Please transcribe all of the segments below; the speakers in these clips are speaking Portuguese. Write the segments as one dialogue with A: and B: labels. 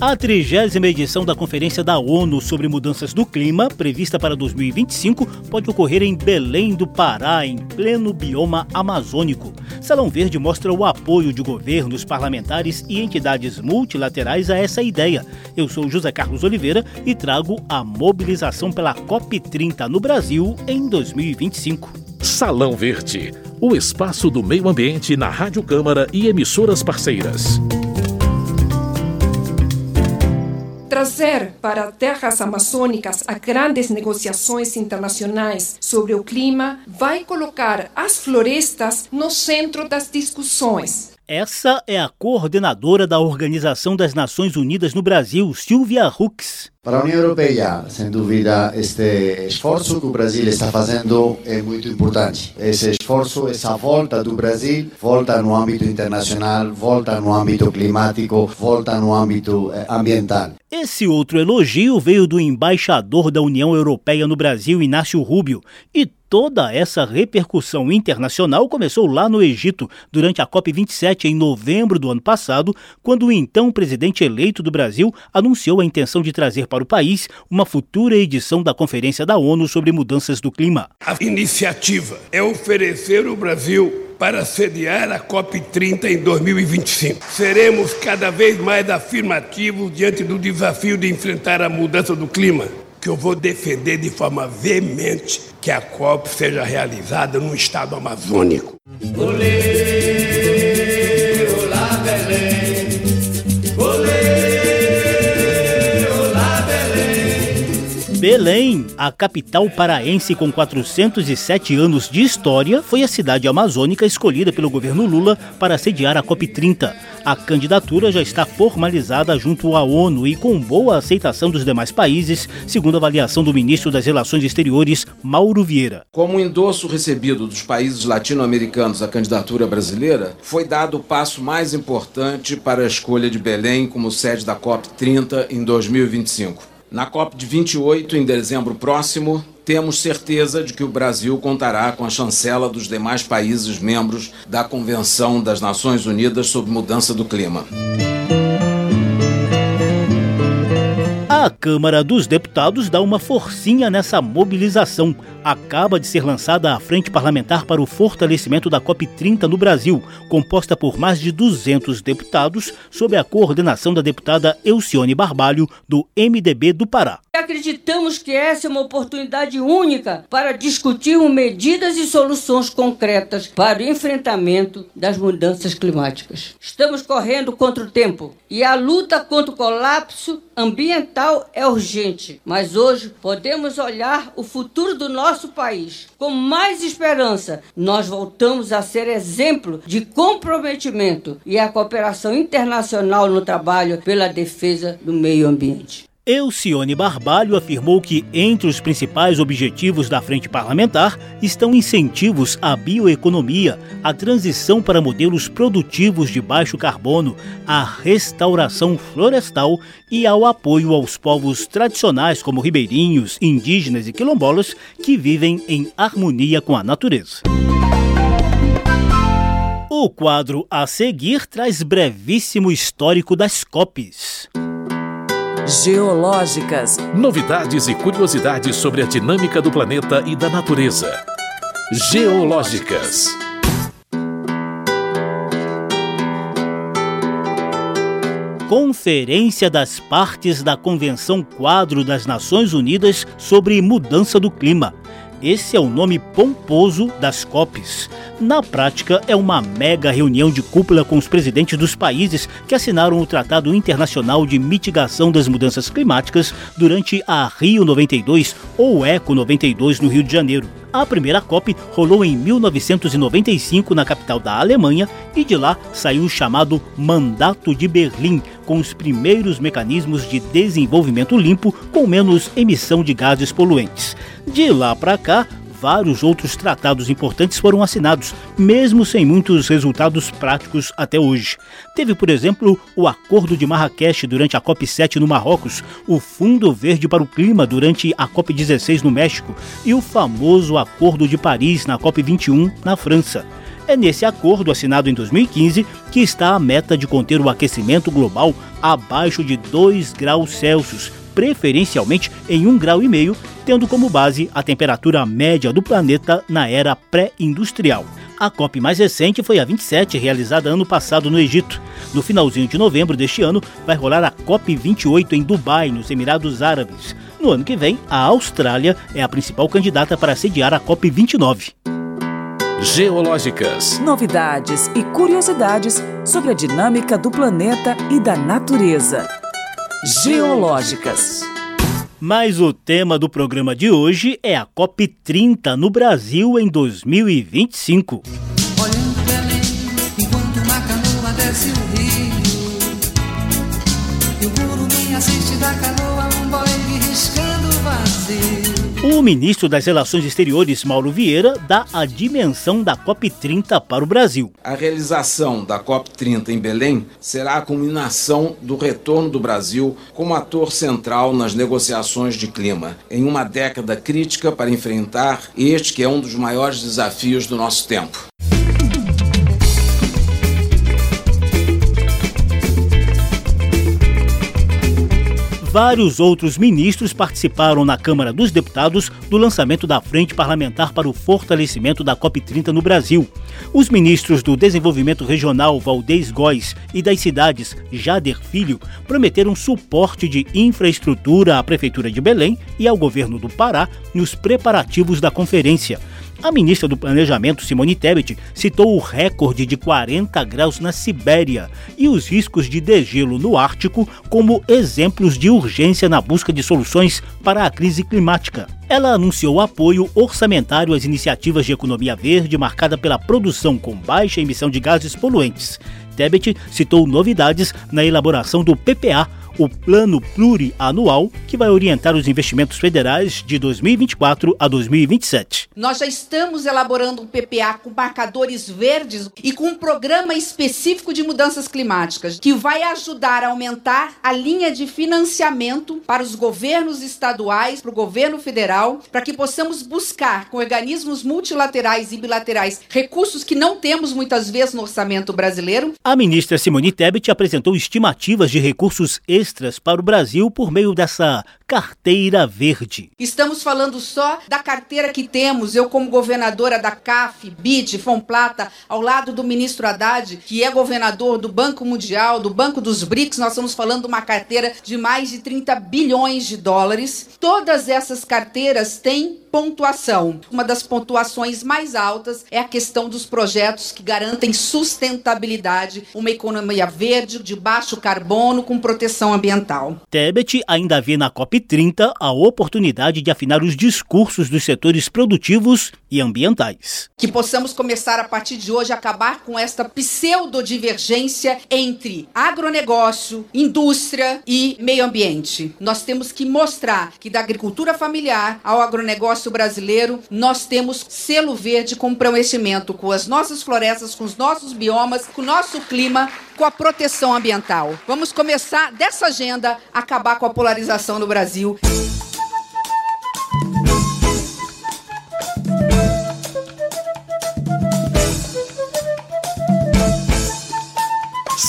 A: A trigésima edição da Conferência da ONU sobre Mudanças do Clima, prevista para 2025, pode ocorrer em Belém do Pará, em pleno bioma amazônico. Salão Verde mostra o apoio de governos, parlamentares e entidades multilaterais a essa ideia. Eu sou José Carlos Oliveira e trago a mobilização pela COP30 no Brasil em 2025.
B: Salão Verde, o espaço do meio ambiente na Rádio Câmara e emissoras parceiras.
C: Trazer para terras amazônicas a grandes negociações internacionais sobre o clima vai colocar as florestas no centro das discussões.
A: Essa é a coordenadora da Organização das Nações Unidas no Brasil, Silvia Hux.
D: Para a União Europeia, sem dúvida, este esforço que o Brasil está fazendo é muito importante. Esse esforço, essa volta do Brasil, volta no âmbito internacional, volta no âmbito climático, volta no âmbito eh, ambiental.
A: Esse outro elogio veio do embaixador da União Europeia no Brasil, Inácio Rubio, e toda essa repercussão internacional começou lá no Egito, durante a COP27 em novembro do ano passado, quando o então presidente eleito do Brasil anunciou a intenção de trazer para o país uma futura edição da Conferência da ONU sobre Mudanças do Clima.
E: A iniciativa é oferecer o Brasil para sediar a COP30 em 2025. Seremos cada vez mais afirmativos diante do desafio de enfrentar a mudança do clima, que eu vou defender de forma veemente que a COP seja realizada no estado amazônico. Olê!
A: Belém, a capital paraense com 407 anos de história, foi a cidade amazônica escolhida pelo governo Lula para sediar a COP30. A candidatura já está formalizada junto à ONU e com boa aceitação dos demais países, segundo a avaliação do ministro das Relações Exteriores, Mauro Vieira.
F: Como endosso recebido dos países latino-americanos à candidatura brasileira, foi dado o passo mais importante para a escolha de Belém como sede da COP30 em 2025. Na COP de 28, em dezembro próximo, temos certeza de que o Brasil contará com a chancela dos demais países membros da Convenção das Nações Unidas sobre Mudança do Clima.
A: A Câmara dos Deputados dá uma forcinha nessa mobilização. Acaba de ser lançada a Frente Parlamentar para o Fortalecimento da COP30 no Brasil, composta por mais de 200 deputados, sob a coordenação da deputada Elcione Barbalho, do MDB do Pará.
G: Acreditamos que essa é uma oportunidade única para discutirmos medidas e soluções concretas para o enfrentamento das mudanças climáticas. Estamos correndo contra o tempo e a luta contra o colapso ambiental é urgente, mas hoje podemos olhar o futuro do nosso país com mais esperança. Nós voltamos a ser exemplo de comprometimento e a cooperação internacional no trabalho pela defesa do meio ambiente.
A: Elcione Barbalho afirmou que entre os principais objetivos da frente parlamentar estão incentivos à bioeconomia, a transição para modelos produtivos de baixo carbono, a restauração florestal e ao apoio aos povos tradicionais como ribeirinhos, indígenas e quilombolas que vivem em harmonia com a natureza. O quadro a seguir traz brevíssimo histórico das COPs
B: geológicas, novidades e curiosidades sobre a dinâmica do planeta e da natureza. Geológicas.
A: Conferência das Partes da Convenção Quadro das Nações Unidas sobre Mudança do Clima. Esse é o nome pomposo das COPs. Na prática, é uma mega reunião de cúpula com os presidentes dos países que assinaram o Tratado Internacional de Mitigação das Mudanças Climáticas durante a Rio 92 ou Eco 92 no Rio de Janeiro. A primeira COP rolou em 1995 na capital da Alemanha e de lá saiu o chamado Mandato de Berlim, com os primeiros mecanismos de desenvolvimento limpo com menos emissão de gases poluentes. De lá para cá, vários outros tratados importantes foram assinados, mesmo sem muitos resultados práticos até hoje. Teve, por exemplo, o Acordo de Marrakech durante a COP7 no Marrocos, o Fundo Verde para o Clima durante a COP16 no México e o famoso Acordo de Paris na COP21 na França. É nesse acordo assinado em 2015 que está a meta de conter o aquecimento global abaixo de 2 graus Celsius, preferencialmente em 1,5 grau, e meio, tendo como base a temperatura média do planeta na era pré-industrial. A COP mais recente foi a 27, realizada ano passado no Egito. No finalzinho de novembro deste ano, vai rolar a COP 28 em Dubai, nos Emirados Árabes. No ano que vem, a Austrália é a principal candidata para sediar a COP 29.
B: Geológicas.
H: Novidades e curiosidades sobre a dinâmica do planeta e da natureza. Geológicas.
A: Mas o tema do programa de hoje é a COP30 no Brasil em 2025. Olhando Belém, enquanto uma canoa desce o rio, e o guru me assiste da canoa, O ministro das Relações Exteriores, Mauro Vieira, dá a dimensão da COP30 para o Brasil.
F: A realização da COP30 em Belém será a culminação do retorno do Brasil como ator central nas negociações de clima, em uma década crítica para enfrentar este que é um dos maiores desafios do nosso tempo.
A: Vários outros ministros participaram na Câmara dos Deputados do lançamento da Frente Parlamentar para o Fortalecimento da COP30 no Brasil. Os ministros do Desenvolvimento Regional Valdez Góes e das cidades Jader Filho prometeram suporte de infraestrutura à Prefeitura de Belém e ao governo do Pará nos preparativos da conferência. A ministra do Planejamento, Simone Tebet, citou o recorde de 40 graus na Sibéria e os riscos de degelo no Ártico como exemplos de urgência na busca de soluções para a crise climática. Ela anunciou apoio orçamentário às iniciativas de economia verde marcada pela produção com baixa emissão de gases poluentes. Tebet citou novidades na elaboração do PPA, o Plano Plurianual, que vai orientar os investimentos federais de 2024 a 2027.
I: Nós já estamos elaborando um PPA com marcadores verdes e com um programa específico de mudanças climáticas, que vai ajudar a aumentar a linha de financiamento para os governos estaduais, para o governo federal, para que possamos buscar com organismos multilaterais e bilaterais recursos que não temos muitas vezes no orçamento brasileiro.
A: A ministra Simone Tebet apresentou estimativas de recursos extras para o Brasil por meio dessa carteira verde.
I: Estamos falando só da carteira que temos, eu como governadora da CAF, BID, Fomplata, ao lado do ministro Haddad, que é governador do Banco Mundial, do Banco dos BRICS, nós estamos falando de uma carteira de mais de 30 bilhões de dólares. Todas essas carteiras têm pontuação. Uma das pontuações mais altas é a questão dos projetos que garantem sustentabilidade, uma economia verde, de baixo carbono, com proteção ambiental.
A: Tebet ainda vê na COP30 a oportunidade de afinar os discursos dos setores produtivos e ambientais.
I: Que possamos começar a partir de hoje a acabar com esta pseudodivergência entre agronegócio, indústria e meio ambiente. Nós temos que mostrar que da agricultura familiar ao agronegócio brasileiro, nós temos selo verde com preenchimento com as nossas florestas, com os nossos biomas, com o nosso clima, com a proteção ambiental. Vamos começar dessa agenda acabar com a polarização no Brasil.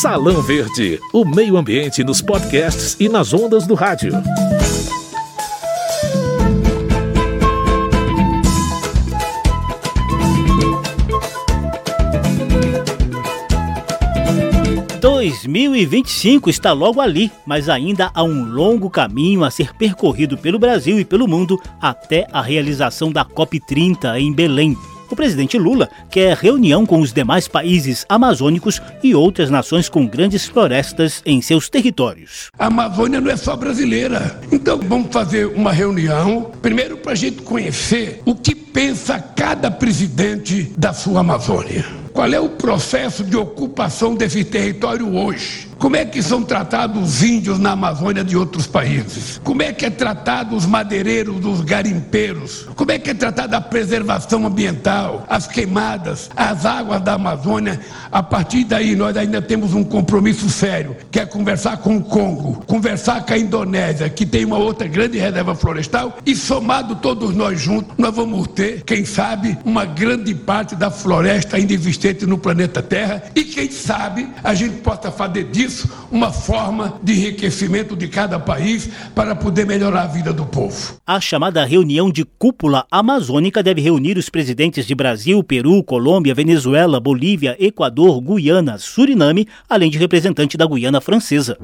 B: Salão Verde, o meio ambiente nos podcasts e nas ondas do rádio.
A: Dois mil e vinte e cinco está logo ali, mas ainda há um longo caminho a ser percorrido pelo Brasil e pelo mundo até a realização da COP 30 em Belém o presidente Lula quer reunião com os demais países amazônicos e outras nações com grandes florestas em seus territórios.
E: A Amazônia não é só brasileira. Então vamos fazer uma reunião, primeiro para a gente conhecer o que pensa cada presidente da sua Amazônia. Qual é o processo de ocupação desse território hoje? Como é que são tratados os índios na Amazônia de outros países? Como é que é tratado os madeireiros, os garimpeiros? Como é que é tratada a preservação ambiental, as queimadas, as águas da Amazônia? A partir daí, nós ainda temos um compromisso sério, que é conversar com o Congo, conversar com a Indonésia, que tem uma outra grande reserva florestal, e somado todos nós juntos, nós vamos ter quem sabe, uma grande parte da floresta ainda existente no planeta Terra e quem sabe a gente possa fazer disso uma forma de enriquecimento de cada país para poder melhorar a vida do povo.
A: A chamada reunião de cúpula amazônica deve reunir os presidentes de Brasil, Peru, Colômbia, Venezuela, Bolívia, Equador, Guiana, Suriname, além de representante da Guiana Francesa.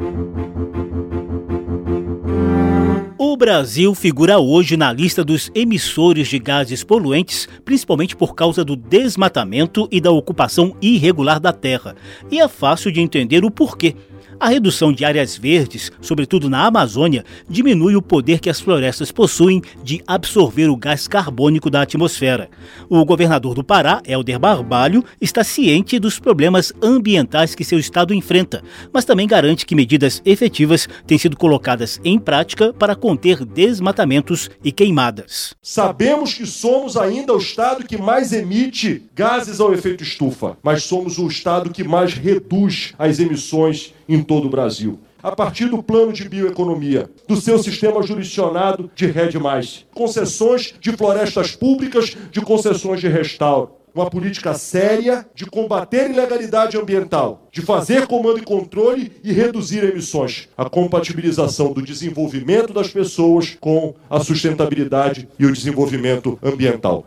A: O Brasil figura hoje na lista dos emissores de gases poluentes, principalmente por causa do desmatamento e da ocupação irregular da terra. E é fácil de entender o porquê. A redução de áreas verdes, sobretudo na Amazônia, diminui o poder que as florestas possuem de absorver o gás carbônico da atmosfera. O governador do Pará, Helder Barbalho, está ciente dos problemas ambientais que seu estado enfrenta, mas também garante que medidas efetivas têm sido colocadas em prática para conter desmatamentos e queimadas.
J: Sabemos que somos ainda o estado que mais emite gases ao efeito estufa, mas somos o estado que mais reduz as emissões em todo o Brasil. A partir do plano de bioeconomia, do seu sistema jurisdicionado de Rede Mais, concessões de florestas públicas, de concessões de restauro. Uma política séria de combater ilegalidade ambiental, de fazer comando e controle e reduzir emissões. A compatibilização do desenvolvimento das pessoas com a sustentabilidade e o desenvolvimento ambiental.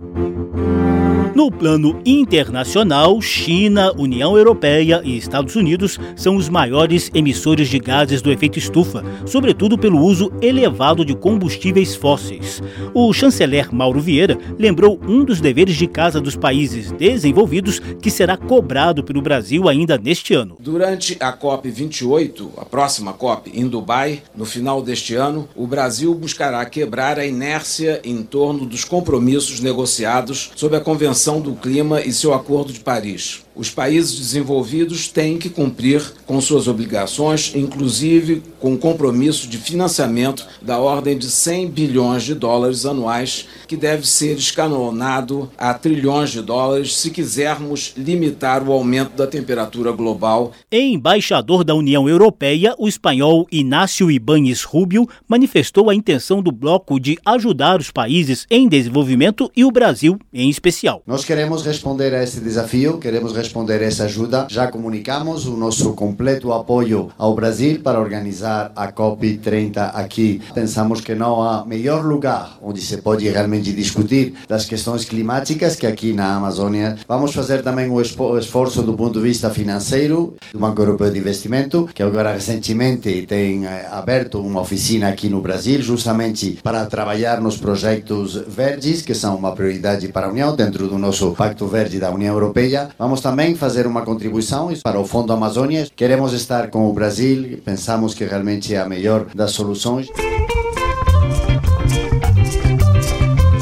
A: No plano internacional, China, União Europeia e Estados Unidos são os maiores emissores de gases do efeito estufa, sobretudo pelo uso elevado de combustíveis fósseis. O chanceler Mauro Vieira lembrou um dos deveres de casa dos países desenvolvidos que será cobrado pelo Brasil ainda neste ano.
F: Durante a COP28, a próxima COP em Dubai, no final deste ano, o Brasil buscará quebrar a inércia em torno dos compromissos negociados sob a Convenção do Clima e seu Acordo de Paris. Os países desenvolvidos têm que cumprir com suas obrigações, inclusive com o compromisso de financiamento da ordem de 100 bilhões de dólares anuais, que deve ser escalonado a trilhões de dólares se quisermos limitar o aumento da temperatura global.
A: Embaixador da União Europeia, o espanhol Inácio Ibáñez Rubio manifestou a intenção do bloco de ajudar os países em desenvolvimento e o Brasil em especial.
D: Nós queremos responder a esse desafio, queremos responder responder essa ajuda. Já comunicamos o nosso completo apoio ao Brasil para organizar a COP30 aqui. Pensamos que não há melhor lugar onde se pode realmente discutir das questões climáticas que aqui na Amazônia. Vamos fazer também o esforço do ponto de vista financeiro do Banco Europeu de Investimento, que agora recentemente tem aberto uma oficina aqui no Brasil, justamente para trabalhar nos projetos verdes, que são uma prioridade para a União, dentro do nosso Pacto Verde da União Europeia. Vamos também fazer uma contribuição para o Fundo Amazônia. Queremos estar com o Brasil, pensamos que realmente é a melhor das soluções.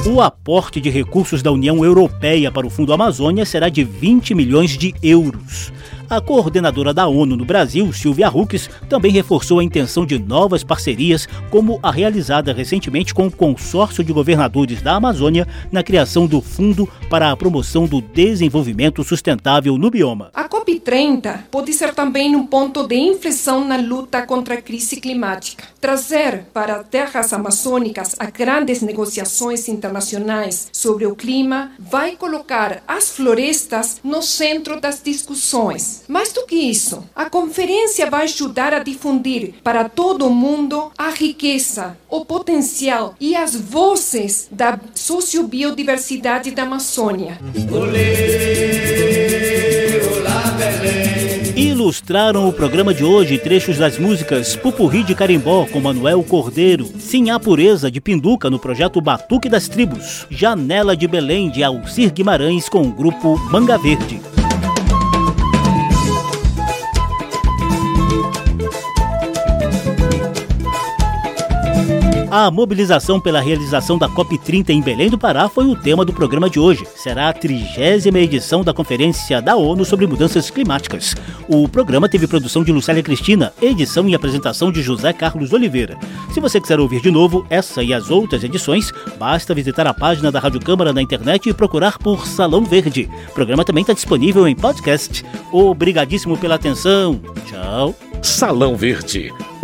A: O aporte de recursos da União Europeia para o Fundo Amazônia será de 20 milhões de euros. A coordenadora da ONU no Brasil, Silvia Hucks, também reforçou a intenção de novas parcerias, como a realizada recentemente com o Consórcio de Governadores da Amazônia na criação do Fundo para a Promoção do Desenvolvimento Sustentável no bioma.
C: A COP30 pode ser também um ponto de inflexão na luta contra a crise climática. Trazer para terras amazônicas as grandes negociações internacionais sobre o clima vai colocar as florestas no centro das discussões. Mais do que isso, a conferência vai ajudar a difundir para todo o mundo a riqueza, o potencial e as vozes da sociobiodiversidade da Amazônia.
A: Ilustraram o programa de hoje trechos das músicas Pupurri de Carimbó com Manuel Cordeiro, Sim a Pureza de Pinduca no projeto Batuque das Tribos, Janela de Belém de Alcir Guimarães com o grupo Manga Verde. A mobilização pela realização da COP30 em Belém do Pará foi o tema do programa de hoje. Será a trigésima edição da Conferência da ONU sobre Mudanças Climáticas. O programa teve produção de Lucélia Cristina, edição e apresentação de José Carlos Oliveira. Se você quiser ouvir de novo essa e as outras edições, basta visitar a página da Rádio Câmara na internet e procurar por Salão Verde. O programa também está disponível em podcast. Obrigadíssimo pela atenção. Tchau.
B: Salão Verde,